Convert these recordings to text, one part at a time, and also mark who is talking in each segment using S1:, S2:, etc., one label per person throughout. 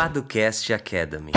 S1: Paducast Academy.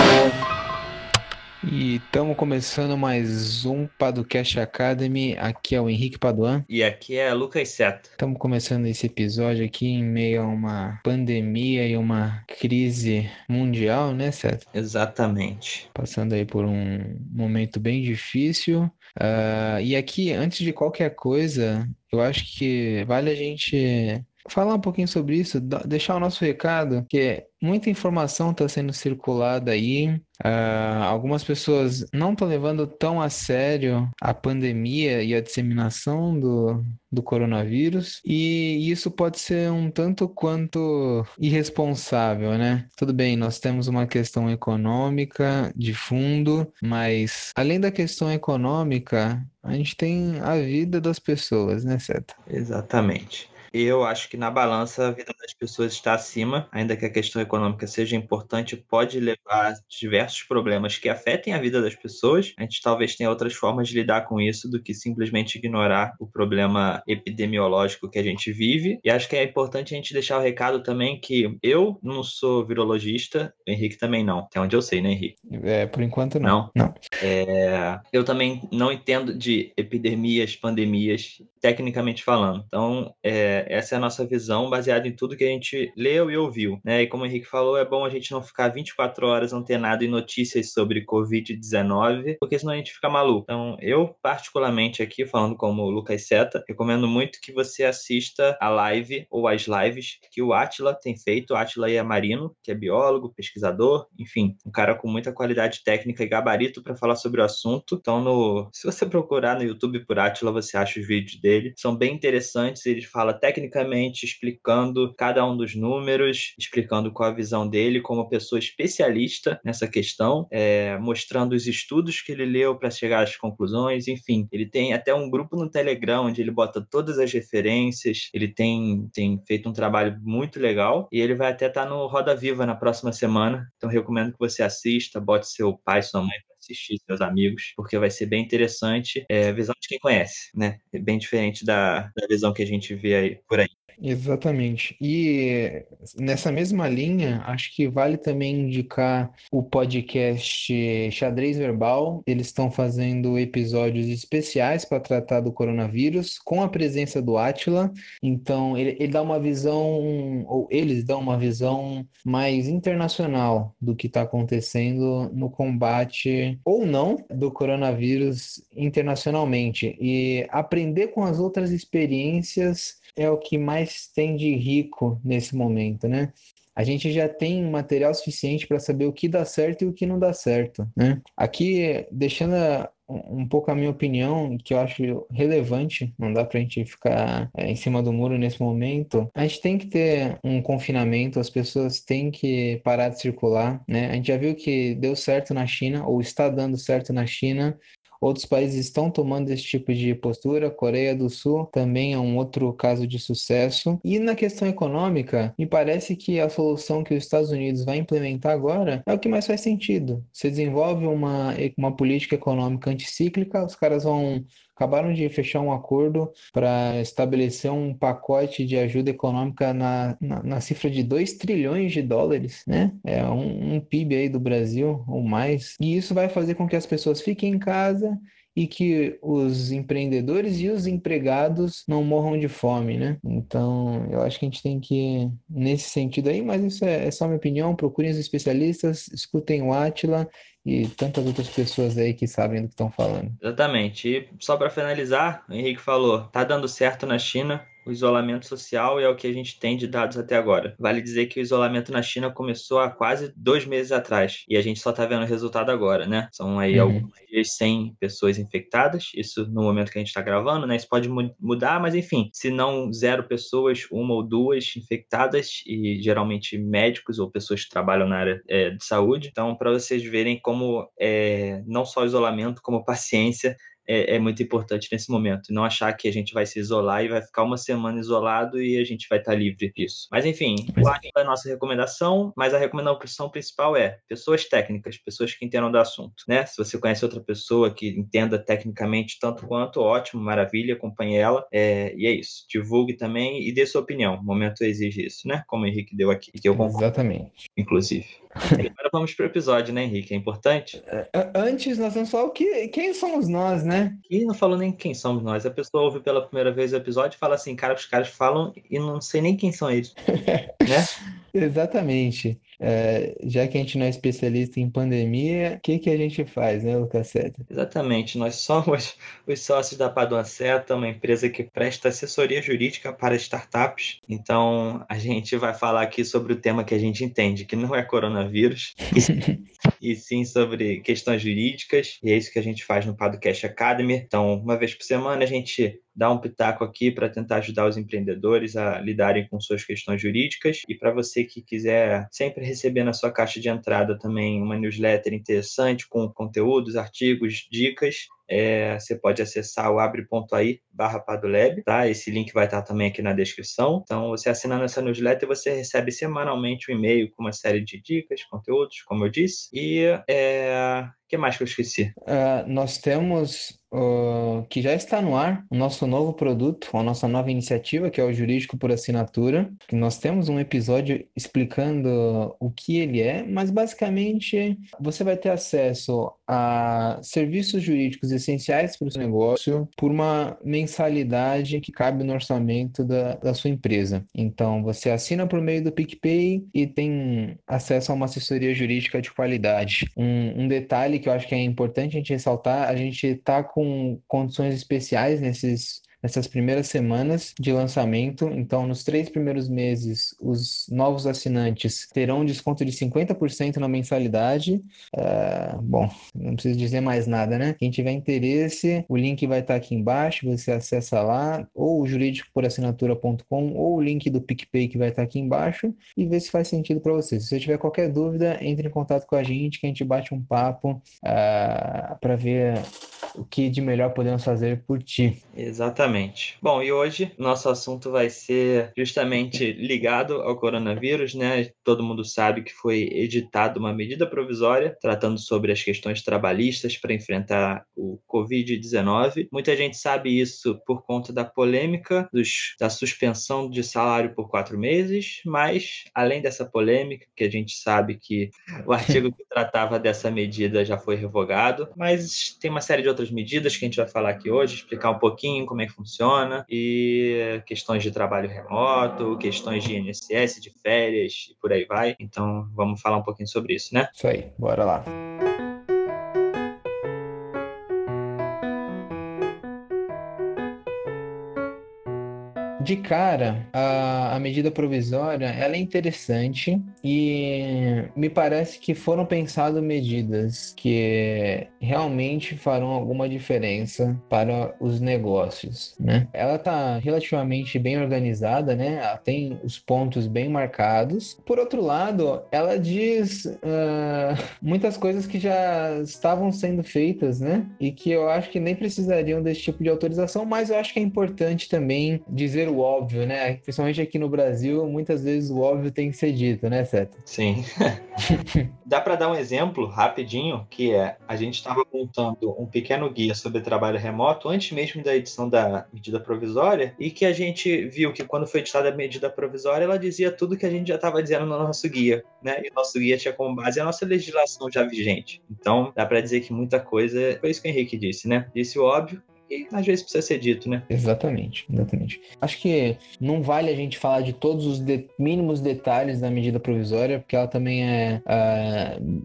S2: E estamos começando mais um Paducast Academy. Aqui é o Henrique Paduan.
S3: E aqui é Lucas Seta.
S2: Estamos começando esse episódio aqui em meio a uma pandemia e uma crise mundial, né, Seta?
S3: Exatamente.
S2: Passando aí por um momento bem difícil. Uh, e aqui, antes de qualquer coisa, eu acho que vale a gente falar um pouquinho sobre isso, deixar o nosso recado, que muita informação está sendo circulada aí. Uh, algumas pessoas não estão levando tão a sério a pandemia e a disseminação do, do coronavírus, e isso pode ser um tanto quanto irresponsável, né? Tudo bem, nós temos uma questão econômica de fundo, mas além da questão econômica, a gente tem a vida das pessoas, né, Seta?
S3: Exatamente. Eu acho que na balança a vida das pessoas está acima, ainda que a questão econômica seja importante, pode levar a diversos problemas que afetem a vida das pessoas. A gente talvez tenha outras formas de lidar com isso do que simplesmente ignorar o problema epidemiológico que a gente vive. E acho que é importante a gente deixar o recado também que eu não sou virologista, o Henrique também não. Até onde eu sei, né, Henrique?
S2: É, por enquanto não.
S3: Não. não. É, eu também não entendo de epidemias, pandemias, tecnicamente falando. Então, é, essa é a nossa visão baseada em tudo que a gente leu e ouviu. Né? E como o Henrique falou, é bom a gente não ficar 24 horas antenado em notícias sobre Covid-19, porque senão a gente fica maluco. Então, eu, particularmente aqui, falando como Lucas Seta, recomendo muito que você assista a live ou as lives que o Atila tem feito. O Atila é Marino, que é biólogo, pesquisador, enfim, um cara com muita qualidade técnica e gabarito para falar sobre o assunto. Então, no... se você procurar no YouTube por Atila, você acha os vídeos dele. São bem interessantes, ele fala tecnicamente explicando cada um dos números, explicando qual a visão dele como pessoa especialista nessa questão, é, mostrando os estudos que ele leu para chegar às conclusões, enfim. Ele tem até um grupo no Telegram onde ele bota todas as referências, ele tem, tem feito um trabalho muito legal e ele vai até estar tá no Roda Viva na próxima semana, então recomendo que você assista, bote seu pai, sua mãe assistir seus amigos, porque vai ser bem interessante. É a visão de quem conhece, né? É bem diferente da, da visão que a gente vê aí, por aí.
S2: Exatamente. E nessa mesma linha, acho que vale também indicar o podcast Xadrez Verbal. Eles estão fazendo episódios especiais para tratar do coronavírus, com a presença do Atila. Então, ele, ele dá uma visão, ou eles dão uma visão mais internacional do que está acontecendo no combate, ou não, do coronavírus internacionalmente. E aprender com as outras experiências é o que mais tem de rico nesse momento, né? A gente já tem material suficiente para saber o que dá certo e o que não dá certo, né? Aqui, deixando um pouco a minha opinião, que eu acho relevante, não dá para a gente ficar é, em cima do muro nesse momento. A gente tem que ter um confinamento, as pessoas têm que parar de circular, né? A gente já viu que deu certo na China, ou está dando certo na China, Outros países estão tomando esse tipo de postura. Coreia do Sul também é um outro caso de sucesso. E na questão econômica, me parece que a solução que os Estados Unidos vai implementar agora é o que mais faz sentido. Você desenvolve uma, uma política econômica anticíclica, os caras vão acabaram de fechar um acordo para estabelecer um pacote de ajuda econômica na, na, na, cifra de 2 trilhões de dólares, né? É um, um PIB aí do Brasil ou mais. E isso vai fazer com que as pessoas fiquem em casa e que os empreendedores e os empregados não morram de fome, né? Então, eu acho que a gente tem que, nesse sentido aí, mas isso é, é só minha opinião, procurem os especialistas, escutem o Atila e tantas outras pessoas aí que sabem do que estão falando.
S3: Exatamente. E só para finalizar, o Henrique falou, tá dando certo na China, o isolamento social é o que a gente tem de dados até agora. Vale dizer que o isolamento na China começou há quase dois meses atrás e a gente só está vendo o resultado agora, né? São aí uhum. alguns dias 100 pessoas infectadas, isso no momento que a gente está gravando, né? Isso pode mudar, mas enfim, se não zero pessoas, uma ou duas infectadas e geralmente médicos ou pessoas que trabalham na área é, de saúde. Então, para vocês verem como é, não só isolamento, como paciência é, é, muito importante nesse momento. Não achar que a gente vai se isolar e vai ficar uma semana isolado e a gente vai estar livre disso. Mas enfim, é a nossa recomendação, mas a recomendação principal é pessoas técnicas, pessoas que entendam do assunto. Né? Se você conhece outra pessoa que entenda tecnicamente tanto quanto, ótimo, maravilha, acompanhe ela. É, e é isso. Divulgue também e dê sua opinião. O momento exige isso, né? Como o Henrique deu aqui. Que eu
S2: concordo, Exatamente.
S3: Inclusive. Agora vamos para o episódio, né, Henrique? É importante?
S2: É, antes, nós vamos falar o que, quem somos nós, né?
S3: E não falou nem quem somos nós. A pessoa ouve pela primeira vez o episódio e fala assim, cara, os caras falam e não sei nem quem são eles, né?
S2: Exatamente. É, já que a gente não é especialista em pandemia, o que, que a gente faz, né, Lucas Seta?
S3: Exatamente. Nós somos os sócios da Padua Seta, uma empresa que presta assessoria jurídica para startups. Então, a gente vai falar aqui sobre o tema que a gente entende, que não é coronavírus, e sim sobre questões jurídicas. E é isso que a gente faz no Podcast Academy. Então, uma vez por semana, a gente dar um pitaco aqui para tentar ajudar os empreendedores a lidarem com suas questões jurídicas. E para você que quiser sempre receber na sua caixa de entrada também uma newsletter interessante com conteúdos, artigos, dicas, é, você pode acessar o abre.ai barra Padolab, tá? Esse link vai estar também aqui na descrição. Então, você assinando essa newsletter, você recebe semanalmente um e-mail com uma série de dicas, conteúdos, como eu disse. E é... que mais que eu esqueci?
S2: Uh, nós temos uh, que já está no ar o nosso novo produto, a nossa nova iniciativa, que é o Jurídico por Assinatura. Nós temos um episódio explicando o que ele é, mas basicamente você vai ter acesso a serviços jurídicos essenciais para o seu negócio por uma mensalidade que cabe no orçamento da, da sua empresa. Então, você assina por meio do PicPay e tem acesso a uma assessoria jurídica de qualidade. Um, um detalhe que eu acho que é importante a gente ressaltar, a gente está com condições especiais nesses nessas primeiras semanas de lançamento. Então, nos três primeiros meses, os novos assinantes terão um desconto de 50% na mensalidade. Uh, bom, não preciso dizer mais nada, né? Quem tiver interesse, o link vai estar aqui embaixo, você acessa lá, ou o juridicoporassinatura.com, ou o link do PicPay que vai estar aqui embaixo, e vê se faz sentido para você. Se você tiver qualquer dúvida, entre em contato com a gente, que a gente bate um papo uh, ah, para ver o que de melhor podemos fazer por ti.
S3: Exatamente. Bom, e hoje nosso assunto vai ser justamente ligado ao coronavírus, né? Todo mundo sabe que foi editada uma medida provisória tratando sobre as questões trabalhistas para enfrentar o Covid-19. Muita gente sabe isso por conta da polêmica dos, da suspensão de salário por quatro meses, mas além dessa polêmica, que a gente sabe que o artigo que tratava dessa medida já foi revogado, mas tem uma série de outras medidas que a gente vai falar aqui hoje, explicar um pouquinho como é que funciona e questões de trabalho remoto, questões de INSS, de férias e por aí vai. Então, vamos falar um pouquinho sobre isso, né?
S2: Isso aí, bora lá. De cara, a, a medida provisória ela é interessante e me parece que foram pensadas medidas que realmente farão alguma diferença para os negócios, né? Ela está relativamente bem organizada, né? Ela tem os pontos bem marcados. Por outro lado, ela diz uh, muitas coisas que já estavam sendo feitas, né? E que eu acho que nem precisariam desse tipo de autorização, mas eu acho que é importante também dizer o óbvio, né? Principalmente aqui no Brasil, muitas vezes o óbvio tem que ser dito, né, Seta?
S3: Sim. Dá para dar um exemplo rapidinho, que é a gente estava montando um pequeno guia sobre trabalho remoto antes mesmo da edição da medida provisória e que a gente viu que quando foi editada a medida provisória, ela dizia tudo que a gente já estava dizendo no nosso guia, né? E o nosso guia tinha como base a nossa legislação já vigente. Então, dá para dizer que muita coisa foi isso que o Henrique disse, né? Disse o óbvio, e às vezes precisa ser dito, né?
S2: Exatamente, exatamente. Acho que não vale a gente falar de todos os de mínimos detalhes da medida provisória, porque ela também é. Uh,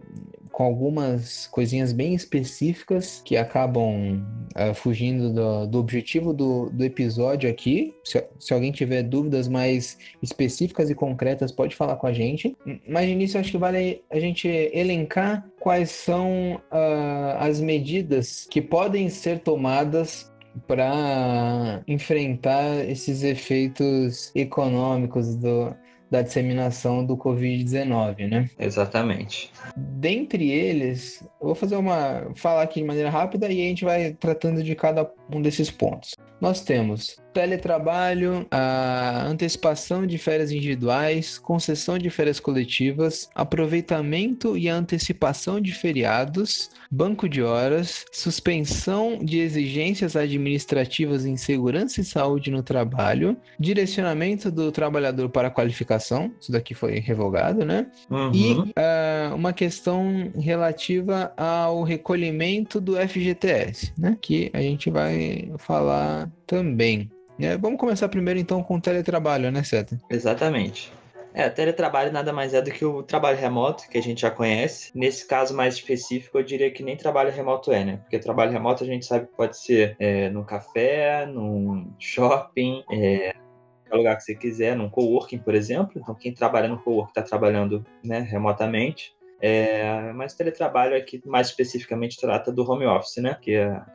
S2: com algumas coisinhas bem específicas que acabam uh, fugindo do, do objetivo do, do, episódio aqui. Se, se, alguém tiver dúvidas mais específicas e concretas, pode falar com a gente. Mas de início, acho que vale a gente elencar quais são uh, as medidas que podem ser tomadas para enfrentar esses efeitos econômicos do, da disseminação do Covid-19, né?
S3: Exatamente.
S2: Dentre eles, eu vou fazer uma. falar aqui de maneira rápida e a gente vai tratando de cada um desses pontos. Nós temos teletrabalho, a antecipação de férias individuais, concessão de férias coletivas, aproveitamento e antecipação de feriados, banco de horas, suspensão de exigências administrativas em segurança e saúde no trabalho, direcionamento do trabalhador para qualificação, isso daqui foi revogado, né?
S3: Uhum.
S2: E uh, uma questão relativa ao recolhimento do FGTS, né? Que a gente vai falar também. É, vamos começar primeiro então com o teletrabalho, né, Seta?
S3: Exatamente. É, teletrabalho nada mais é do que o trabalho remoto, que a gente já conhece. Nesse caso mais específico, eu diria que nem trabalho remoto é, né? Porque trabalho remoto a gente sabe que pode ser é, café, num shopping, é, qualquer lugar que você quiser, num coworking, por exemplo. Então, quem trabalha no coworking está trabalhando né, remotamente. É, mas teletrabalho aqui mais especificamente trata do home office, né? Que é a,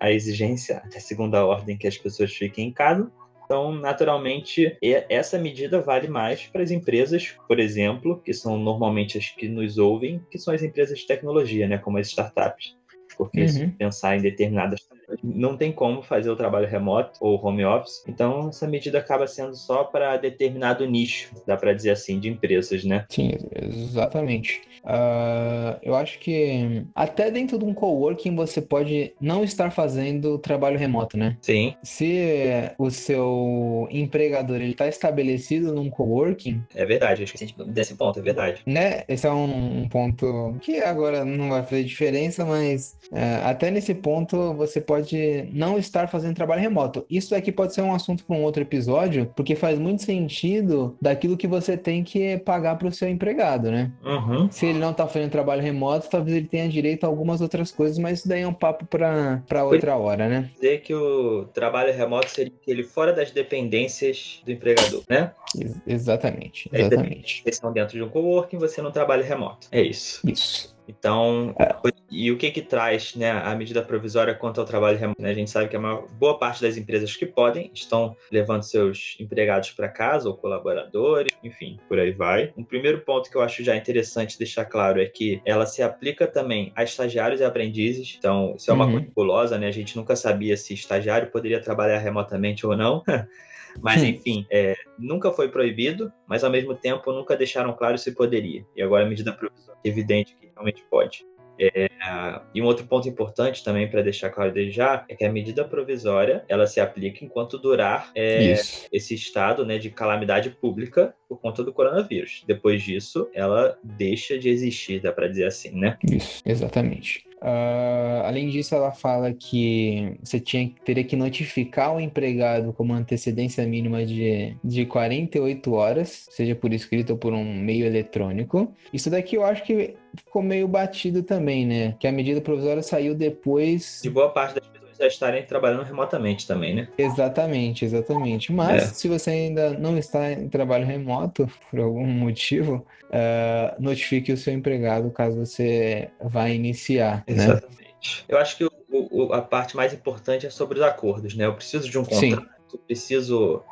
S3: a exigência até segunda ordem que as pessoas fiquem em casa. Então, naturalmente, essa medida vale mais para as empresas, por exemplo, que são normalmente as que nos ouvem, que são as empresas de tecnologia, né, como as startups. Porque uhum. se pensar em determinadas não tem como fazer o trabalho remoto ou home office. Então, essa medida acaba sendo só para determinado nicho, dá para dizer assim, de empresas, né?
S2: Sim, exatamente. Uh, eu acho que até dentro de um coworking você pode não estar fazendo trabalho remoto, né?
S3: Sim.
S2: Se o seu empregador ele está estabelecido num coworking.
S3: É verdade, eu esqueci desse ponto, é verdade.
S2: Né? Esse é um, um ponto que agora não vai fazer diferença, mas uh, até nesse ponto você pode pode não estar fazendo trabalho remoto. Isso aqui pode ser um assunto para um outro episódio, porque faz muito sentido daquilo que você tem que pagar para o seu empregado, né?
S3: Uhum.
S2: Se ele não está fazendo trabalho remoto, talvez ele tenha direito a algumas outras coisas, mas isso daí é um papo para outra hora, né?
S3: Dizer que o trabalho remoto seria ele fora das dependências do empregador, né?
S2: Ex exatamente, exatamente.
S3: Eles estão dentro de um coworking, você não trabalha remoto. É isso.
S2: Isso.
S3: Então, e o que que traz né, a medida provisória quanto ao trabalho remoto? Né? A gente sabe que a maior, boa parte das empresas que podem estão levando seus empregados para casa ou colaboradores, enfim, por aí vai. Um primeiro ponto que eu acho já interessante deixar claro é que ela se aplica também a estagiários e aprendizes. Então, isso é uma uhum. coisa né? A gente nunca sabia se estagiário poderia trabalhar remotamente ou não. Mas, enfim, é, nunca foi proibido, mas ao mesmo tempo nunca deixaram claro se poderia. E agora a medida provisória é evidente que realmente pode. É, e um outro ponto importante também para deixar claro desde já é que a medida provisória ela se aplica enquanto durar é, esse estado né, de calamidade pública por conta do coronavírus. Depois disso, ela deixa de existir, dá para dizer assim, né?
S2: Isso, exatamente. Uh, além disso, ela fala que você tinha, teria que notificar o empregado com uma antecedência mínima de, de 48 horas, seja por escrito ou por um meio eletrônico. Isso daqui eu acho que ficou meio batido também, né? Que a medida provisória saiu depois.
S3: De boa parte das pessoas já estarem trabalhando remotamente também, né?
S2: Exatamente, exatamente. Mas é. se você ainda não está em trabalho remoto, por algum motivo, uh, notifique o seu empregado caso você vá iniciar.
S3: Né? Exatamente. Né? Eu acho que o, o, a parte mais importante é sobre os acordos, né? Eu preciso de um contrato, Sim. preciso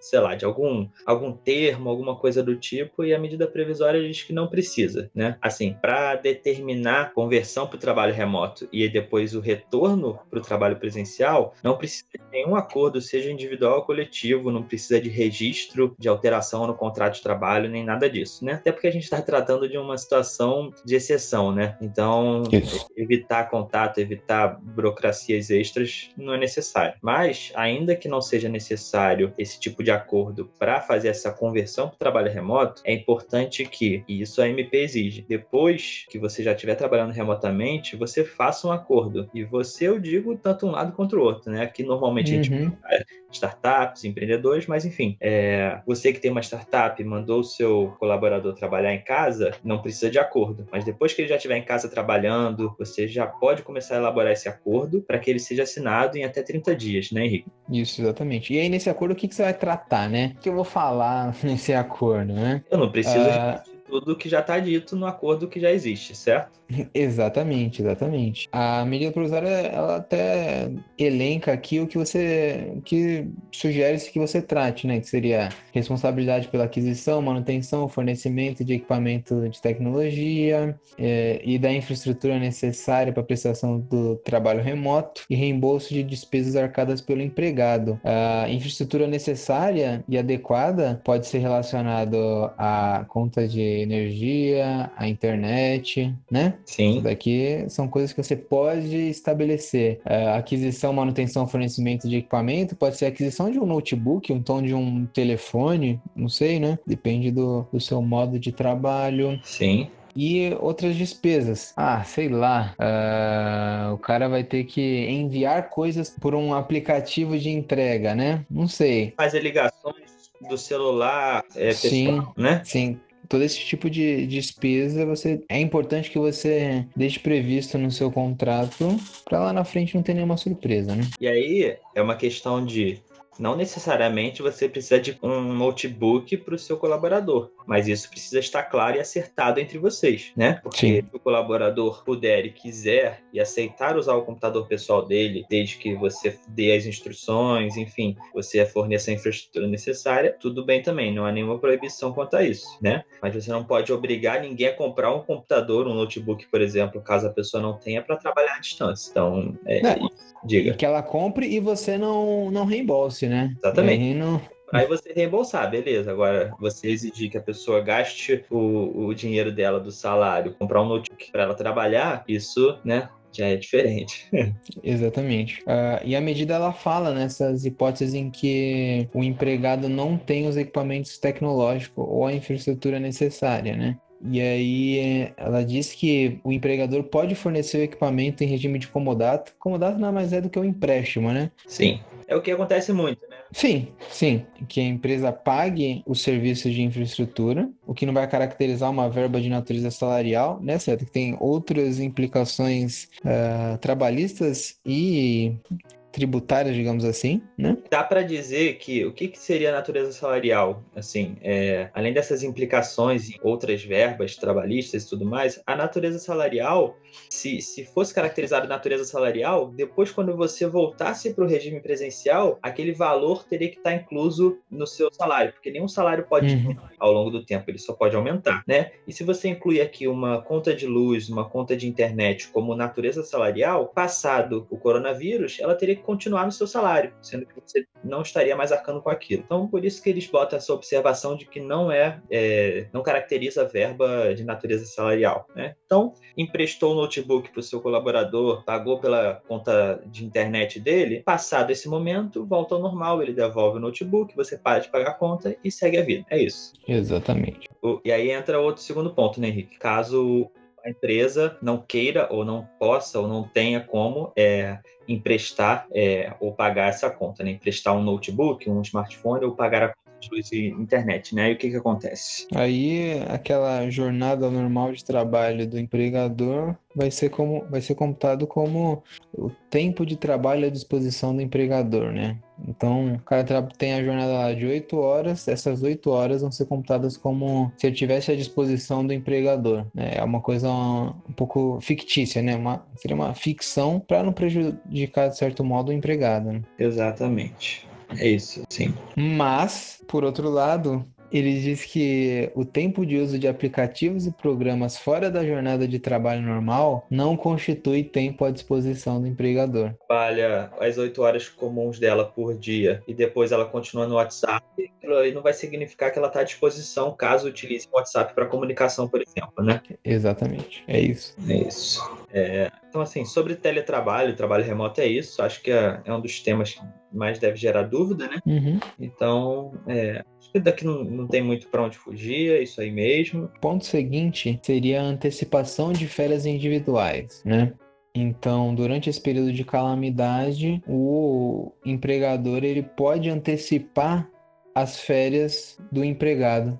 S3: sei lá, de algum, algum termo, alguma coisa do tipo, e a medida previsória diz que não precisa, né? Assim, para determinar conversão para o trabalho remoto e depois o retorno para o trabalho presencial, não precisa de nenhum acordo, seja individual ou coletivo, não precisa de registro de alteração no contrato de trabalho, nem nada disso, né? Até porque a gente está tratando de uma situação de exceção, né? Então, Isso. evitar contato, evitar burocracias extras não é necessário. Mas, ainda que não seja necessário esse tipo de acordo para fazer essa conversão para o trabalho remoto, é importante que, e isso a MP exige, depois que você já estiver trabalhando remotamente, você faça um acordo. E você, eu digo, tanto um lado quanto o outro, né? Aqui normalmente uhum. a gente uhum. startups, empreendedores, mas enfim, é, você que tem uma startup mandou o seu colaborador trabalhar em casa, não precisa de acordo. Mas depois que ele já estiver em casa trabalhando, você já pode começar a elaborar esse acordo para que ele seja assinado em até 30 dias, né, Henrique?
S2: Isso, exatamente. E aí, nesse acordo, que, que você vai tratar, né? O que eu vou falar nesse acordo, né?
S3: Eu não preciso uh... tudo que já está dito no acordo que já existe, certo?
S2: Exatamente, exatamente. A medida provisória, ela até elenca aqui o que você, que sugere-se que você trate, né? Que seria responsabilidade pela aquisição, manutenção, fornecimento de equipamento de tecnologia é, e da infraestrutura necessária para prestação do trabalho remoto e reembolso de despesas arcadas pelo empregado. A infraestrutura necessária e adequada pode ser relacionado a conta de energia, a internet, né?
S3: Sim.
S2: Isso daqui são coisas que você pode estabelecer. É, aquisição, manutenção, fornecimento de equipamento, pode ser aquisição de um notebook, então de um telefone, não sei, né? Depende do, do seu modo de trabalho.
S3: Sim.
S2: E outras despesas. Ah, sei lá. Uh, o cara vai ter que enviar coisas por um aplicativo de entrega, né? Não sei.
S3: Fazer ligações do celular, é,
S2: Sim,
S3: pessoal, né?
S2: sim. Todo esse tipo de despesa, você é importante que você deixe previsto no seu contrato para lá na frente não ter nenhuma surpresa, né?
S3: E aí é uma questão de não necessariamente você precisa de um notebook para o seu colaborador, mas isso precisa estar claro e acertado entre vocês, né? Porque
S2: Sim.
S3: se o colaborador puder e quiser e aceitar usar o computador pessoal dele, desde que você dê as instruções, enfim, você forneça a infraestrutura necessária, tudo bem também, não há nenhuma proibição quanto a isso, né? Mas você não pode obrigar ninguém a comprar um computador, um notebook, por exemplo, caso a pessoa não tenha para trabalhar à distância. Então, é, isso. diga.
S2: Que ela compre e você não, não reembolse, né?
S3: Exatamente.
S2: Aí não-
S3: Aí você reembolsar, beleza. Agora, você exigir que a pessoa gaste o, o dinheiro dela do salário, comprar um notebook para ela trabalhar, isso, né, já é diferente.
S2: Exatamente. Ah, e a medida ela fala nessas hipóteses em que o empregado não tem os equipamentos tecnológicos ou a infraestrutura necessária, né? E aí eh, ela diz que o empregador pode fornecer o equipamento em regime de comodato. Comodato nada mais é do que o empréstimo, né?
S3: Sim. É o que acontece muito, né?
S2: Sim, sim. Que a empresa pague os serviços de infraestrutura, o que não vai caracterizar uma verba de natureza salarial, né, certo? Que tem outras implicações ah, trabalhistas e tributárias, digamos assim, né?
S3: Dá para dizer que o que, que seria a natureza salarial? Assim, é, além dessas implicações em outras verbas trabalhistas e tudo mais, a natureza salarial, se, se fosse caracterizada natureza salarial, depois quando você voltasse para o regime presencial, aquele valor teria que estar incluso no seu salário, porque nenhum salário pode
S2: Uhum.
S3: ao longo do tempo, ele só pode aumentar, né? E se você incluir aqui uma conta de luz, uma conta de internet como natureza salarial, passado o coronavírus, ela teria que continuar no seu salário, sendo que você não estaria mais arcando com aquilo. Então, por isso que eles botam essa observação de que não é, é, não caracteriza a verba de natureza salarial, né? Então, emprestou o notebook para o seu colaborador, pagou pela conta de internet dele, passado esse momento, volta ao normal, ele devolve o notebook, você para de pagar a conta e segue a vida. É isso.
S2: Exatamente.
S3: O- E aí entra outro segundo ponto, né, Henrique? Caso a empresa não queira ou não possa ou não tenha como é, emprestar é, ou pagar essa conta, né? Emprestar um notebook, um smartphone ou pagar a luz e internet, né? E o que que acontece?
S2: Aí aquela jornada normal de trabalho do empregador vai ser como vai ser computado como o tempo de trabalho à disposição do empregador, né? Então, o cara tem a jornada lá de 8 horas, essas 8 horas vão ser computadas como se ele tivesse à disposição do empregador, né? É uma coisa um pouco fictícia, né? Uma, seria uma ficção para não prejudicar, de certo modo, o empregado, né?
S3: Exatamente. É isso, sim.
S2: Mas, por outro lado, ele diz que o tempo de uso de aplicativos e programas fora da jornada de trabalho normal não constitui tempo à disposição do empregador.
S3: Trabalha as oito horas comuns dela por dia e depois ela continua no WhatsApp, aquilo aí não vai significar que ela está à disposição caso utilize o WhatsApp para comunicação, por exemplo, né?
S2: Exatamente, é isso.
S3: É isso. É, então, assim, sobre teletrabalho, trabalho remoto é isso. Acho que é, é um dos temas que mais deve gerar dúvida, né?
S2: Uhum.
S3: Então, é, acho que daqui não, não tem muito para onde fugir, é isso aí mesmo.
S2: Ponto seguinte seria a antecipação de férias individuais, né? Então, durante esse período de calamidade, o empregador ele pode antecipar as férias do empregado,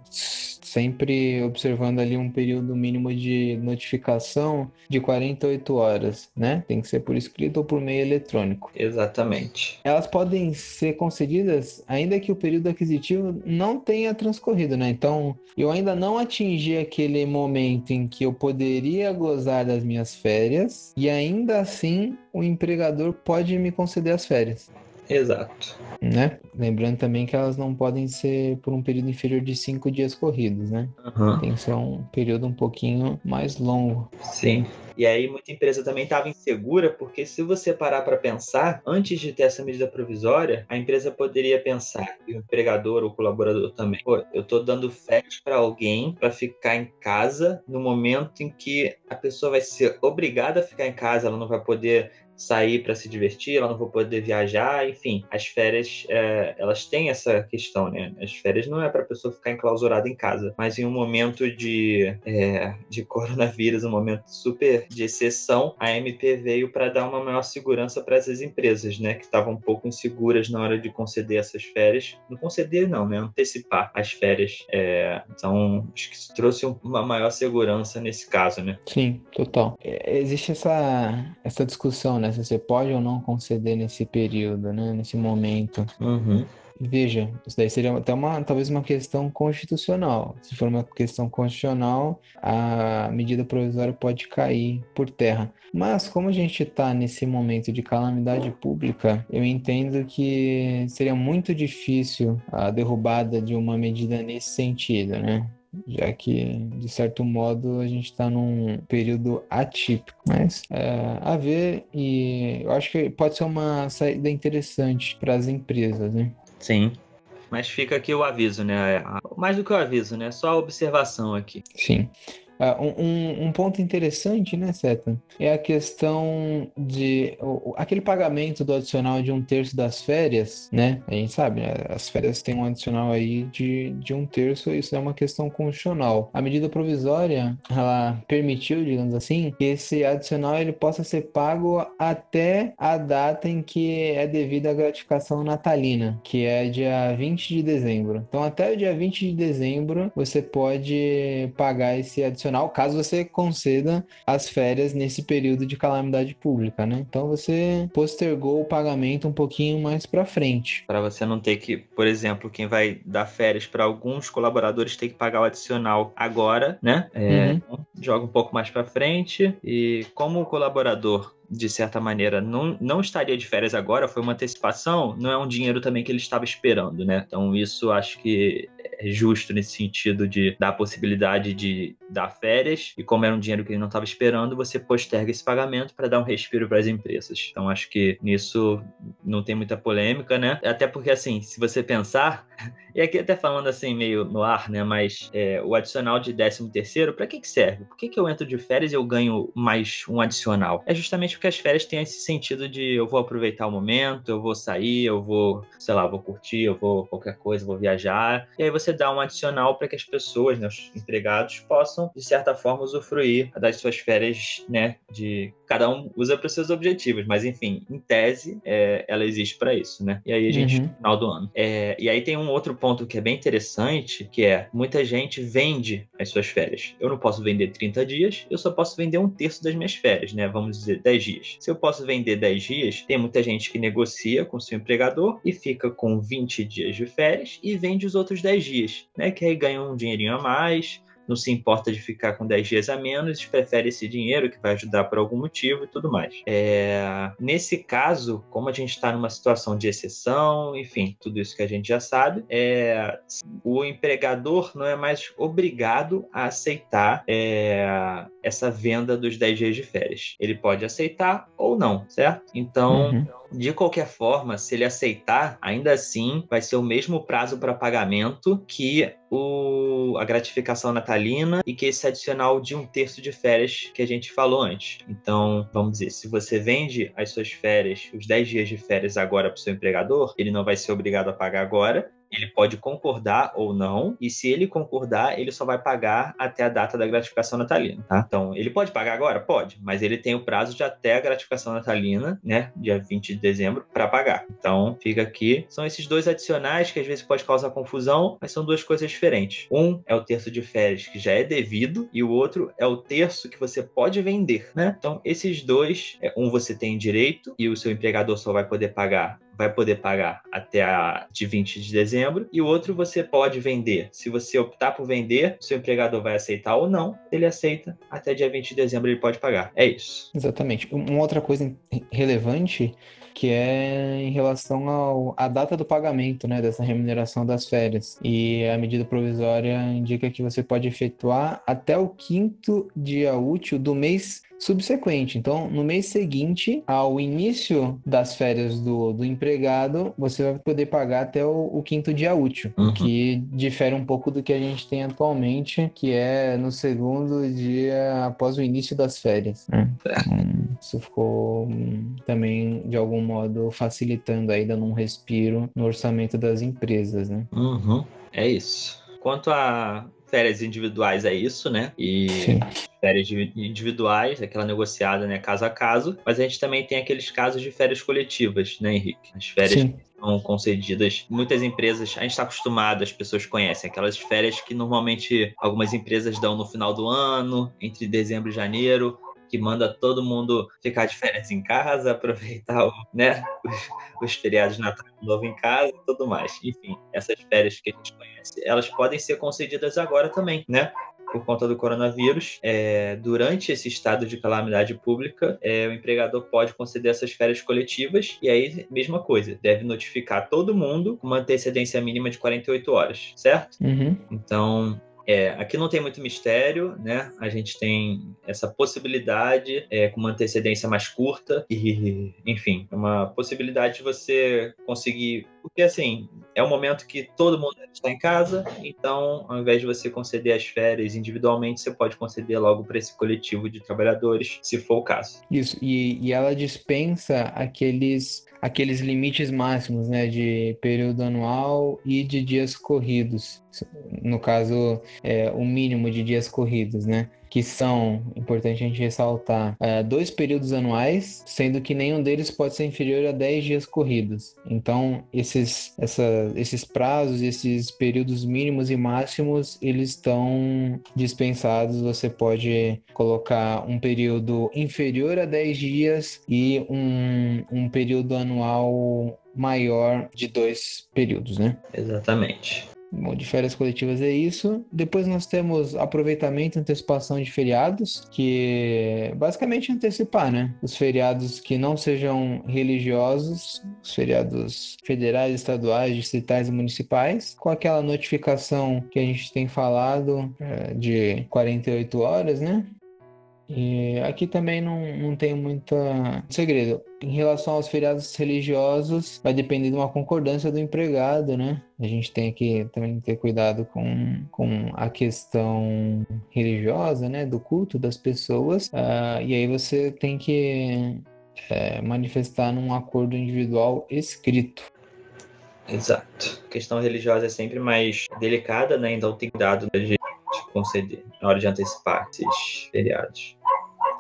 S2: sempre observando ali um período mínimo de notificação de 48 horas, né? Tem que ser por escrito ou por meio eletrônico.
S3: Exatamente.
S2: Elas podem ser concedidas ainda que o período aquisitivo não tenha transcorrido, né? Então, eu ainda não atingi aquele momento em que eu poderia gozar das minhas férias e ainda assim o empregador pode me conceder as férias.
S3: Exato.
S2: Né? Lembrando também que elas não podem ser por um período inferior de cinco dias corridos, né?
S3: Uhum.
S2: Tem que ser um período um pouquinho mais longo.
S3: Sim. E aí muita empresa também estava insegura, porque se você parar para pensar, antes de ter essa medida provisória, a empresa poderia pensar, e o empregador ou o colaborador também, pô, eu estou dando férias para alguém para ficar em casa no momento em que a pessoa vai ser obrigada a ficar em casa, ela não vai poder sair para se divertir, ela não vai poder viajar, enfim, as férias é, elas têm essa questão, né? As férias não é para a pessoa ficar enclausurada em casa, mas em um momento de, é, de coronavírus, um momento super de exceção, a MP veio para dar uma maior segurança para essas empresas, né? Que estavam um pouco inseguras na hora de conceder essas férias, não conceder não, né? Antecipar as férias. É, então acho que isso trouxe uma maior segurança nesse caso, né?
S2: Sim, total. É, existe essa essa discussão, né? Se você pode ou não conceder nesse período, né? Nesse momento.
S3: Uhum.
S2: Veja, isso daí seria até uma, talvez uma questão constitucional. Se for uma questão constitucional, a medida provisória pode cair por terra. Mas como a gente está nesse momento de calamidade pública, eu entendo que seria muito difícil a derrubada de uma medida nesse sentido, né? Já que, de certo modo, a gente está num período atípico. Mas é, a ver, e eu acho que pode ser uma saída interessante para as empresas, né?
S3: Sim. Mas fica aqui o aviso, né? Mais do que o aviso, né? Só a observação aqui.
S2: Sim. Uh, um, um, ponto interessante, né, Seta, é a questão de aquele pagamento do adicional de um terço das férias, né? A gente sabe, né? as férias têm um adicional aí de, de um terço, isso é uma questão constitucional. A medida provisória, ela permitiu, digamos assim, que esse adicional ele possa ser pago até a data em que é devida a gratificação natalina, que é dia 20 de dezembro. Então, até o dia 20 de dezembro, você pode pagar esse adicional caso você conceda as férias nesse período de calamidade pública, né? Então você postergou o pagamento um pouquinho mais para frente.
S3: Para você não ter que, por exemplo, quem vai dar férias para alguns colaboradores tem que pagar o adicional agora, né? É, uhum. Joga um pouco mais para frente e como o colaborador de certa maneira, não, não estaria de férias agora, foi uma antecipação, não é um dinheiro também que ele estava esperando, né? Então, isso acho que é justo nesse sentido de dar a possibilidade de dar férias, e como era um dinheiro que ele não estava esperando, você posterga esse pagamento para dar um respiro para as empresas. Então, acho que nisso não tem muita polêmica, né? Até porque, assim, se você pensar, e aqui até falando assim, meio no ar, né? Mas é, o adicional de 13 terceiro, para que, que serve? Por que, que eu entro de férias e eu ganho mais um adicional? É justamente porque as férias têm esse sentido de eu vou aproveitar o momento, eu vou sair, eu vou, sei lá, vou curtir, eu vou qualquer coisa, vou viajar. E aí você dá um adicional para que as pessoas, né, os empregados, possam, de certa forma, usufruir das suas férias, né? De cada um usa para seus objetivos, mas enfim, em tese, é, ela existe para isso, né? E aí a gente, uhum. no final do ano. É, e aí tem um outro ponto que é bem interessante, que é muita gente vende as suas férias. Eu não posso vender 30 dias, eu só posso vender um terço das minhas férias, né? Vamos dizer, 10 dias. Se eu posso vender 10 dias, tem muita gente que negocia com seu empregador e fica com 20 dias de férias e vende os outros 10 dias, né? Que aí ganha um dinheirinho a mais, não se importa de ficar com 10 dias a menos, prefere esse dinheiro que vai ajudar por algum motivo e tudo mais. É, nesse caso, como a gente está numa situação de exceção, enfim, tudo isso que a gente já sabe, é, o empregador não é mais obrigado a aceitar é, essa venda dos 10 dias de férias. Ele pode aceitar ou não, certo? Então. Uhum de qualquer forma, se ele aceitar, ainda assim vai ser o mesmo prazo para pagamento que o, a gratificação natalina e que esse adicional de um terço de férias que a gente falou antes. Então, vamos dizer, se você vende as suas férias, os 10 dias de férias agora para o seu empregador, ele não vai ser obrigado a pagar agora, ele pode concordar ou não, e se ele concordar, ele só vai pagar até a data da gratificação natalina, tá? Então, ele pode pagar agora? Pode, mas ele tem o prazo de até a gratificação natalina, né, dia 20 de dezembro, para pagar. Então, fica aqui. São esses dois adicionais que às vezes pode causar confusão, mas são duas coisas diferentes. Um é o terço de férias que já é devido, e o outro é o terço que você pode vender, né? Então, esses dois, é, um você tem direito e o seu empregador só vai poder pagar vai poder pagar até a de 20 de dezembro, e o outro você pode vender. Se você optar por vender, seu empregador vai aceitar ou não, ele aceita, até dia 20 de dezembro ele pode pagar. É isso.
S2: Exatamente. Uma outra coisa relevante que é em relação ao, à data do pagamento, né, dessa remuneração das férias. E a medida provisória indica que você pode efetuar até o quinto dia útil do mês subsequente. Então, no mês seguinte ao início das férias do, do empregado, você vai poder pagar até o, o quinto dia útil, uhum. que difere um pouco do que a gente tem atualmente, que é no segundo dia após o início das férias. Né? Então, isso ficou hum, também, de algum modo, facilitando aí, dando um respiro no orçamento das empresas, né?
S3: Uhum. É isso. Quanto a férias individuais é isso, né? E Sim. férias individuais, aquela negociada, né, caso a caso, mas a gente também tem aqueles casos de férias coletivas, né, Henrique? As férias Sim são concedidas. Muitas empresas, a gente está acostumado, as pessoas conhecem aquelas férias que normalmente algumas empresas dão no final do ano, entre dezembro e janeiro que manda todo mundo ficar de férias em casa, aproveitar né, os, os feriados de Natal Novo em casa e tudo mais. Enfim, essas férias que a gente conhece, elas podem ser concedidas agora também, né? por conta do coronavírus, é, durante esse estado de calamidade pública, é, o empregador pode conceder essas férias coletivas e aí, mesma coisa, deve notificar todo mundo com uma antecedência mínima de 48 horas, certo?
S2: Uhum.
S3: Então, é, aqui não tem muito mistério, né? A gente tem essa possibilidade é, com uma antecedência mais curta e, enfim, uma possibilidade de você conseguir, porque assim é um momento que todo mundo está em casa, então ao invés de você conceder as férias individualmente, você pode conceder logo para esse coletivo de trabalhadores, se for o caso.
S2: Isso. E, e ela dispensa aqueles aqueles limites máximos, né, de período anual e de dias corridos. No caso, é, o mínimo de dias corridos, né? Que são, importante a gente ressaltar, é, dois períodos anuais, sendo que nenhum deles pode ser inferior a 10 dias corridos. Então, esses, essa, esses prazos, esses períodos mínimos e máximos, eles estão dispensados. Você pode colocar um período inferior a 10 dias e um, um período anual maior de dois períodos, né?
S3: Exatamente.
S2: Bom, de férias coletivas é isso. Depois nós temos aproveitamento e antecipação de feriados, que é basicamente antecipar, né? Os feriados que não sejam religiosos, os feriados federais, estaduais, distritais e municipais, com aquela notificação que a gente tem falado é, de 48 horas, né? E aqui também não, não tem muito segredo. Em relação aos feriados religiosos, vai depender de uma concordância do empregado, né? A gente tem que também ter cuidado com, com a questão religiosa, né? Do culto das pessoas. Uh, e aí você tem que é, manifestar num acordo individual escrito.
S3: Exato. A questão religiosa é sempre mais delicada, né? Então tem de conceder na hora de antecipar esses feriados.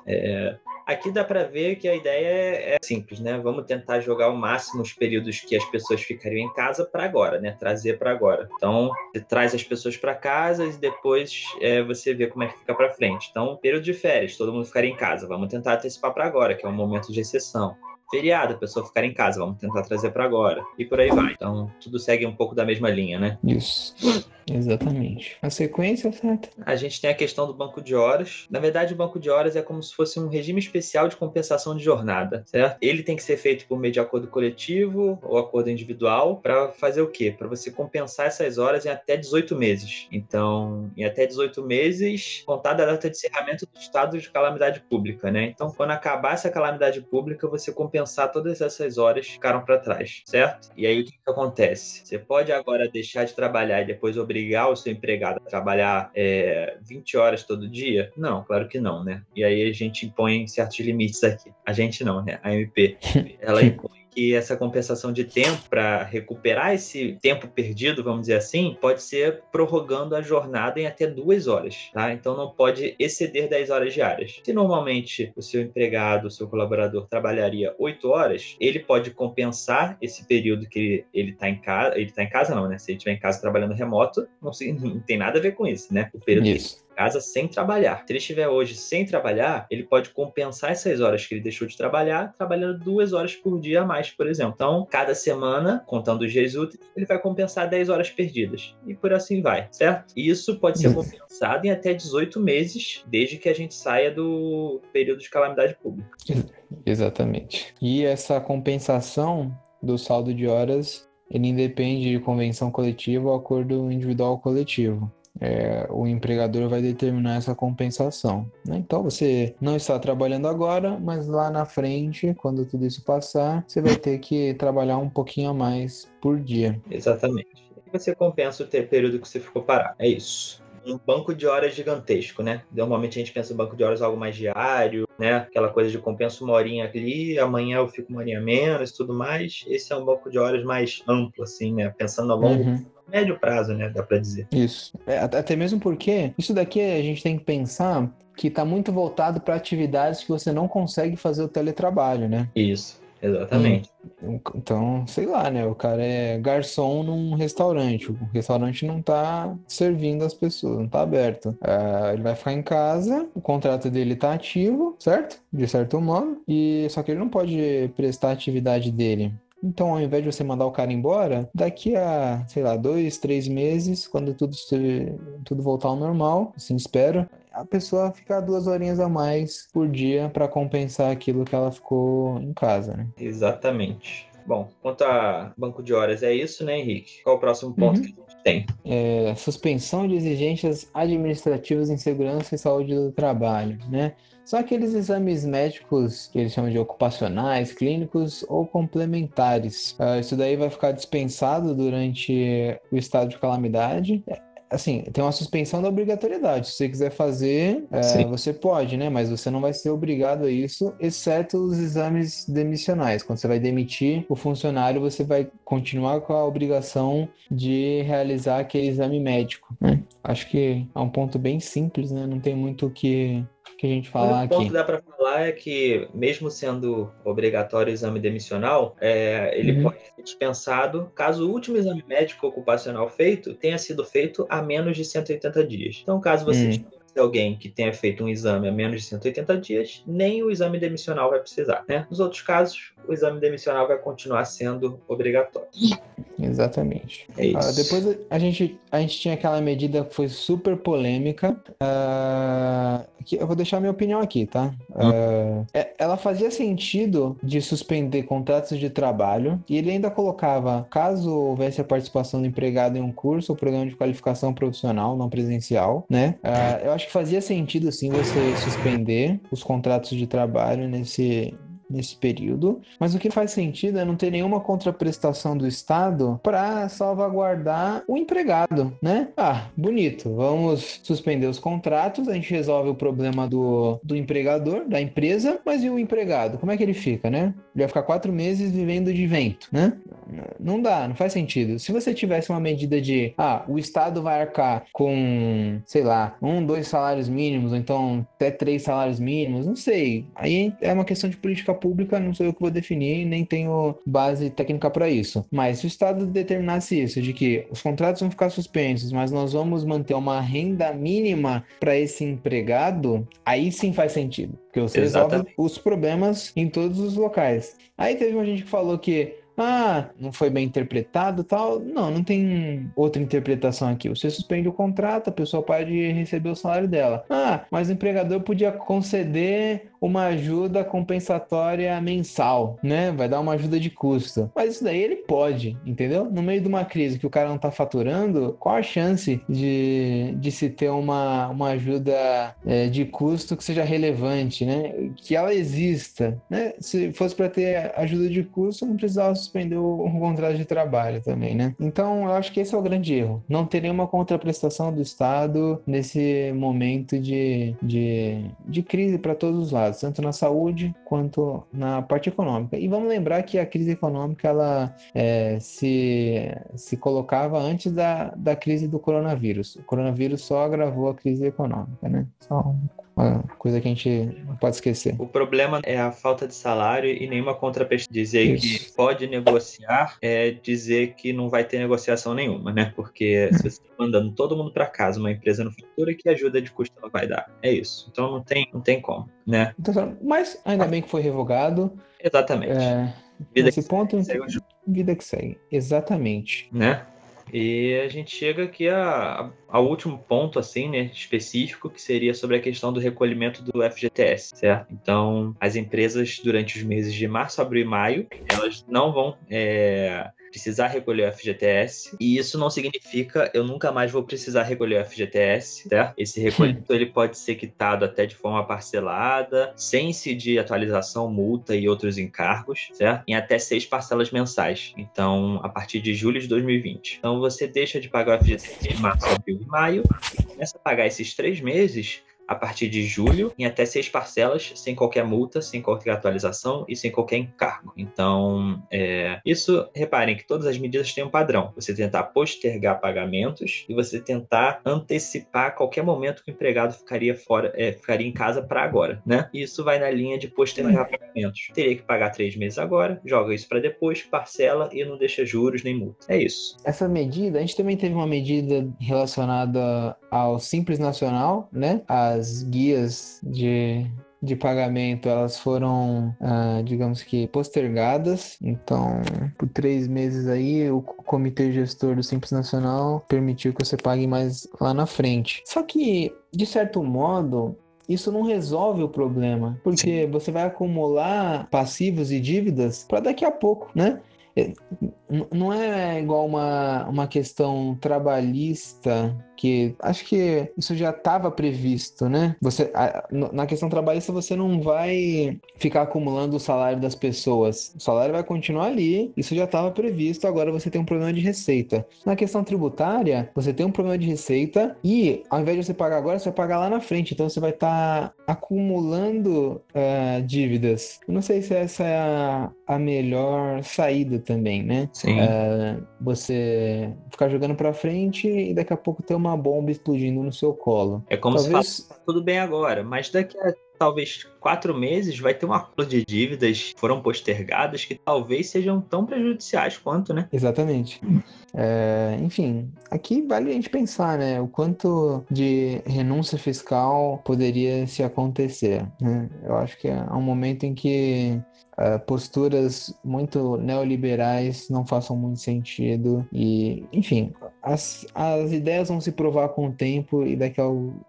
S3: É, aqui dá para ver que a ideia é, simples, né? Vamos tentar jogar ao máximo os períodos que as pessoas ficariam em casa para agora, né? Trazer para agora. Então, você traz as pessoas para casa e depois é, você vê como é que fica para frente. Então, período de férias, todo mundo ficaria em casa. Vamos tentar antecipar para agora, que é um momento de exceção feriado, a pessoa ficar em casa, vamos tentar trazer para agora. E por aí vai. Então, tudo segue um pouco da mesma linha, né?
S2: Isso. Exatamente. A sequência é certa.
S3: A gente tem a questão do banco de horas. Na verdade, o banco de horas é como se fosse um regime especial de compensação de jornada, certo? Ele tem que ser feito por meio de acordo coletivo ou acordo individual para fazer o quê? Para você compensar essas horas em até 18 meses. Então, em até 18 meses, contada a data de encerramento do estado de calamidade pública, né? Então, quando acabar essa calamidade pública, você compensar todas essas horas que ficaram para trás, certo? E aí o que, que acontece? Você pode agora deixar de trabalhar e depois obrigar o seu empregado a trabalhar é, 20 horas todo dia? Não, claro que não, né? E aí a gente impõe certos limites aqui. A gente não, né? A MP, ela impõe que essa compensação de tempo para recuperar esse tempo perdido, vamos dizer assim, pode ser prorrogando a jornada em até duas horas, tá? Então não pode exceder 10 horas diárias. Se normalmente o seu empregado, o seu colaborador trabalharia 8 horas, ele pode compensar esse período que ele está em casa, ele está em casa não, né? Se ele estiver em casa trabalhando remoto, não, não tem nada a ver com isso, né? O período isso casa sem trabalhar. Se ele estiver hoje sem trabalhar, ele pode compensar essas horas que ele deixou de trabalhar, trabalhando duas horas por dia a mais, por exemplo. Então, cada semana, contando os dias úteis, ele vai compensar 10 horas perdidas. E por assim vai, certo? E isso pode ser compensado em até 18 meses, desde que a gente saia do período de calamidade pública.
S2: Exatamente. E essa compensação do saldo de horas, ele independe de convenção coletiva ou acordo individual coletivo é, o empregador vai determinar essa compensação. Né? Então você não está trabalhando agora, mas lá na frente, quando tudo isso passar, você vai ter que trabalhar um pouquinho a mais por dia.
S3: Exatamente. E você compensa o período que você ficou parado. É isso um banco de horas gigantesco, né? Normalmente a gente pensa no banco de horas algo mais diário, né? Aquela coisa de compensa uma horinha ali, amanhã eu fico uma horinha menos e tudo mais. Esse é um banco de horas mais amplo, assim, né? Pensando a longo uhum médio prazo, né? Dá para dizer.
S2: Isso. É, até mesmo porque isso daqui a gente tem que pensar que está muito voltado para atividades que você não consegue fazer o teletrabalho, né?
S3: Isso. Exatamente.
S2: Então, sei lá, né? O cara é garçom num restaurante. O restaurante não tá servindo as pessoas, não tá aberto. Uh, ele vai ficar em casa, o contrato dele tá ativo, certo? De certo modo. E só que ele não pode prestar a atividade dele. Então, ao invés de você mandar o cara embora, daqui a, sei lá, dois, três meses, quando tudo, tudo voltar ao normal, assim espero, a pessoa ficar duas horinhas a mais por dia para compensar aquilo que ela ficou em casa, né?
S3: Exatamente. Bom, quanto a banco de horas é isso, né, Henrique? Qual o próximo ponto uhum. que a gente tem?
S2: É, suspensão de exigências administrativas em segurança e saúde do trabalho, né? São aqueles exames médicos que eles chamam de ocupacionais, clínicos ou complementares. Uh, isso daí vai ficar dispensado durante o estado de calamidade assim, tem uma suspensão da obrigatoriedade. Se você quiser fazer, é, você pode, né? Mas você não vai ser obrigado a isso, exceto os exames demissionais. Quando você vai demitir o funcionário, você vai continuar com a obrigação de realizar aquele exame médico. Né? Acho que é um ponto bem simples, né? Não tem muito o que que a gente falar aqui. O ponto
S3: que dá para falar é que, mesmo sendo obrigatório o exame demissional, é, ele uhum. pode ser dispensado caso o último exame médico ocupacional feito tenha sido feito há menos de 180 dias. Então, caso você uhum alguém que tenha feito um exame há menos de 180 dias, nem o exame demissional vai precisar. Né? Nos outros casos, o exame demissional vai continuar sendo obrigatório.
S2: Exatamente. É isso. Uh, depois a gente, a gente tinha aquela medida que foi super polêmica. Uh, que eu vou deixar minha opinião aqui, tá? Uh, ela fazia sentido de suspender contratos de trabalho e ele ainda colocava, caso houvesse a participação do empregado em um curso ou programa de qualificação profissional não presencial, né? Eu acho que fazia sentido sim você suspender os contratos de trabalho nesse nesse período, mas o que faz sentido é não ter nenhuma contraprestação do Estado para salvaguardar o empregado, né? Ah, bonito, vamos suspender os contratos, a gente resolve o problema do, do empregador, da empresa, mas e o empregado? Como é que ele fica, né? Ele vai ficar quatro meses vivendo de vento, né? Não dá, não faz sentido. Se você tivesse uma medida de, ah, o Estado vai arcar com, sei lá, um, dois salários mínimos, ou então até três salários mínimos, não sei. Aí é uma questão de política pública, não sou eu que vou definir, nem tenho base técnica para isso. Mas se o Estado determinasse isso, de que os contratos vão ficar suspensos, mas nós vamos manter uma renda mínima para esse empregado, aí sim faz sentido. Porque você Exatamente. resolve os problemas em todos os locais. Aí teve uma gente que falou que ah, não foi bem interpretado tal. Não, não tem outra interpretação aqui. Você suspende o contrato, a pessoa pode receber o salário dela. Ah, mas o empregador podia conceder uma ajuda compensatória mensal, né? Vai dar uma ajuda de custo. Mas isso daí ele pode, entendeu? No meio de uma crise que o cara não tá faturando, qual a chance de, de se ter uma, uma ajuda é, de custo que seja relevante, né? Que ela exista, né? Se fosse para ter ajuda de custo, não precisava suspender o, o contrato de trabalho também, né? Então, eu acho que esse é o grande erro. Não ter nenhuma contraprestação do Estado nesse momento de, de, de crise para todos os lados tanto na saúde quanto na parte econômica. E vamos lembrar que a crise econômica ela é, se, se colocava antes da, da crise do coronavírus. O coronavírus só agravou a crise econômica, né? Só uma coisa que a gente não pode esquecer.
S3: O problema é a falta de salário e nenhuma contrapessoa. Dizer Isso. que pode negociar é dizer que não vai ter negociação nenhuma, né? Porque se você está mandando todo mundo para casa, uma empresa no futuro, que ajuda de custo ela vai dar? É isso. Então não tem, não tem como, né?
S2: Então, mas ainda bem que foi revogado.
S3: Exatamente.
S2: É, vida nesse ponto, segue. vida que segue. Exatamente.
S3: Né? E a gente chega aqui a, ao último ponto, assim, né, específico, que seria sobre a questão do recolhimento do FGTS, certo? Então, as empresas, durante os meses de março, abril e maio, elas não vão é, precisar recolher o FGTS. E isso não significa eu nunca mais vou precisar recolher o FGTS, certo? Esse recolhimento ele pode ser quitado até de forma parcelada, sem incidir atualização, multa e outros encargos, certo? Em até seis parcelas mensais. Então, a partir de julho de 2020. Então, você deixa de pagar o FGTS em março, abril e maio, começa a pagar esses três meses a partir de julho, em até seis parcelas, sem qualquer multa, sem qualquer atualização e sem qualquer encargo. Então, é, isso, reparem que todas as medidas têm um padrão. Você tentar postergar pagamentos e você tentar antecipar qualquer momento que o empregado ficaria fora, é, ficaria em casa para agora, né? Isso vai na linha de postergar pagamentos. Teria que pagar três meses agora, joga isso para depois, parcela e não deixa juros nem multa. É isso.
S2: Essa medida, a gente também teve uma medida relacionada ao Simples Nacional, né? As as guias de, de pagamento elas foram, ah, digamos que, postergadas. Então, por três meses aí, o comitê gestor do Simples Nacional permitiu que você pague mais lá na frente. Só que, de certo modo, isso não resolve o problema, porque Sim. você vai acumular passivos e dívidas para daqui a pouco, né? É, não é igual uma, uma questão trabalhista que acho que isso já estava previsto, né? Você na questão trabalhista você não vai ficar acumulando o salário das pessoas. O salário vai continuar ali, isso já estava previsto, agora você tem um problema de receita. Na questão tributária, você tem um problema de receita e ao invés de você pagar agora, você vai pagar lá na frente, então você vai estar tá acumulando uh, dívidas. Eu não sei se essa é a, a melhor saída também, né?
S3: Sim. Uh,
S2: você ficar jogando para frente e daqui a pouco ter uma bomba explodindo no seu colo.
S3: É como Talvez... se fala, tudo bem agora, mas daqui a talvez quatro meses vai ter um acúmulo de dívidas que foram postergadas que talvez sejam tão prejudiciais quanto, né?
S2: Exatamente. É, enfim, aqui vale a gente pensar, né? O quanto de renúncia fiscal poderia se acontecer. Né? Eu acho que é um momento em que uh, posturas muito neoliberais não façam muito sentido e, enfim, as, as ideias vão se provar com o tempo e daqui a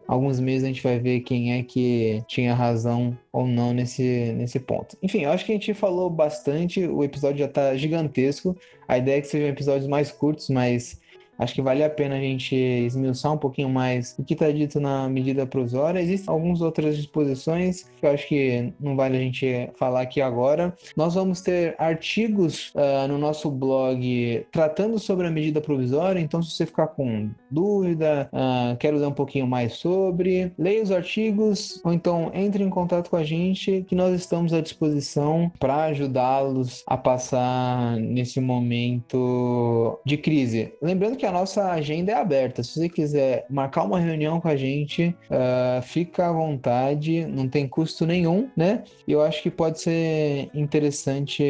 S2: alguns meses a gente vai ver quem é que tinha razão ou não nesse, nesse ponto. Enfim, eu acho que a gente falou bastante, o episódio já tá gigantesco. A ideia é que sejam episódios mais curtos, mas Acho que vale a pena a gente esmiuçar um pouquinho mais o que está dito na medida provisória. Existem algumas outras disposições que eu acho que não vale a gente falar aqui agora. Nós vamos ter artigos uh, no nosso blog tratando sobre a medida provisória, então se você ficar com dúvida, uh, quer ler um pouquinho mais sobre, leia os artigos ou então entre em contato com a gente que nós estamos à disposição para ajudá-los a passar nesse momento de crise. Lembrando que a nossa agenda é aberta. Se você quiser marcar uma reunião com a gente, uh, fica à vontade, não tem custo nenhum, né? Eu acho que pode ser interessante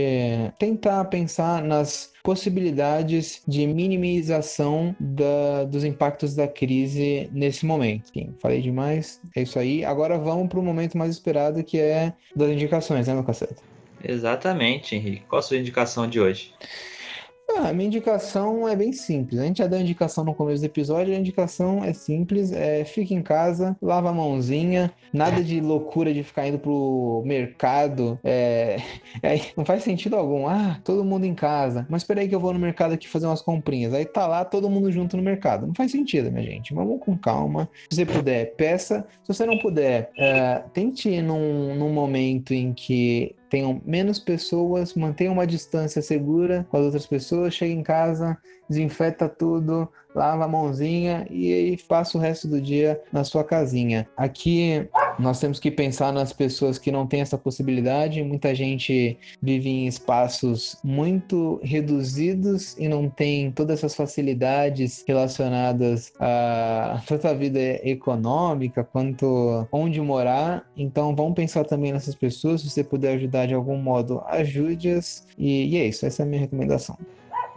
S2: tentar pensar nas possibilidades de minimização da, dos impactos da crise nesse momento. Falei demais, é isso aí. Agora vamos para o momento mais esperado que é das indicações, né, meu cacete?
S3: Exatamente, Henrique. Qual a sua indicação de hoje?
S2: Ah, minha indicação é bem simples. A gente já deu indicação no começo do episódio. A indicação é simples: é fique em casa, lava a mãozinha, nada de loucura de ficar indo pro mercado. É, é, não faz sentido algum. Ah, todo mundo em casa. Mas espera aí que eu vou no mercado aqui fazer umas comprinhas. Aí tá lá todo mundo junto no mercado. Não faz sentido, minha gente. Vamos com calma. Se você puder, peça. Se você não puder, é, tente ir num, num momento em que tenham menos pessoas, mantenham uma distância segura com as outras pessoas, chega em casa, desinfeta tudo, lava a mãozinha e aí passa o resto do dia na sua casinha. Aqui Nós temos que pensar nas pessoas que não têm essa possibilidade. Muita gente vive em espaços muito reduzidos e não tem todas essas facilidades relacionadas a tanto a vida econômica quanto onde morar. Então, vamos pensar também nessas pessoas. Se você puder ajudar de algum modo, ajude-as. E, e é isso. Essa é a minha recomendação.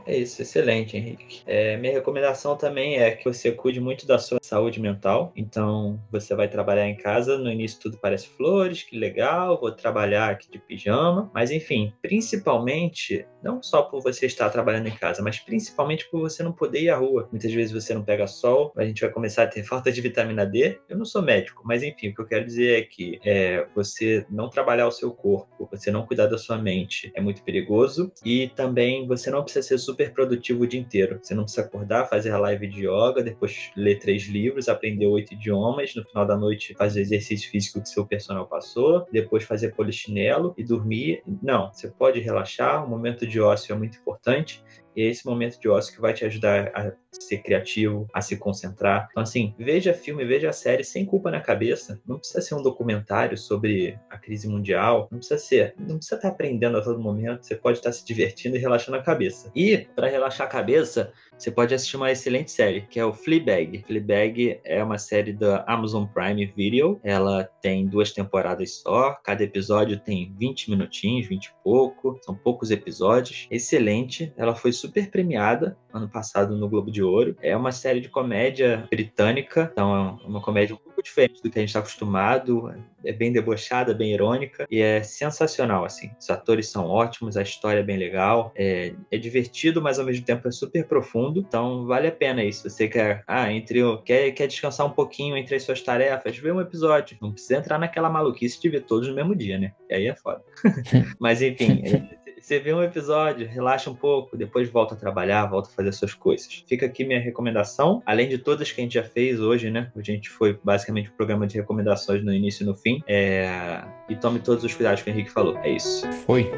S3: É isso, excelente, Henrique. É, minha recomendação também é que você cuide muito da sua saúde mental. Então, você vai trabalhar em casa, no início tudo parece flores, que legal, vou trabalhar aqui de pijama. Mas, enfim, principalmente, não só por você estar trabalhando em casa, mas principalmente por você não poder ir à rua. Muitas vezes você não pega sol, a gente vai começar a ter falta de vitamina D. Eu não sou médico, mas enfim, o que eu quero dizer é que é, você não trabalhar o seu corpo, você não cuidar da sua mente é muito perigoso e também você não precisa ser super super produtivo o dia inteiro. Você não precisa acordar, fazer a live de yoga, depois ler três livros, aprender oito idiomas, no final da noite fazer o exercício físico que seu personal passou, depois fazer polichinelo e dormir. Não, você pode relaxar, o momento de ócio é muito importante e é esse momento de ócio que vai te ajudar a ser criativo, a se concentrar. Então, assim, veja filme, veja série sem culpa na cabeça. Não precisa ser um documentário sobre a crise mundial. Não precisa ser. Não precisa estar aprendendo a todo momento. Você pode estar se divertindo e relaxando a cabeça. E, para relaxar a cabeça, você pode assistir uma excelente série, que é o Fleabag. Fleabag é uma série da Amazon Prime Video. Ela tem duas temporadas só. Cada episódio tem 20 minutinhos, 20 e pouco. São poucos episódios. Excelente. Ela foi super premiada ano passado no Globo de Ouro. É uma série de comédia britânica, então é uma comédia um pouco diferente do que a gente está acostumado. É bem debochada, bem irônica e é sensacional, assim. Os atores são ótimos, a história é bem legal, é, é divertido, mas ao mesmo tempo é super profundo. Então vale a pena isso. Você quer, ah, entre quer, quer descansar um pouquinho entre as suas tarefas, vê um episódio. Não precisa entrar naquela maluquice de ver todos no mesmo dia, né? E aí é foda. mas enfim, você vê um episódio, relaxa um pouco, depois volta a trabalhar, volta a fazer suas coisas. Fica aqui minha recomendação, além de todas que a gente já fez hoje, né? A gente foi basicamente um programa de recomendações no início e no fim. É... E tome todos os cuidados que o Henrique falou. É isso.
S2: Foi.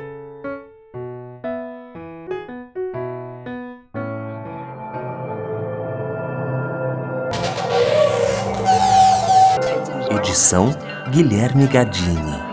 S1: Edição Guilherme Gadini.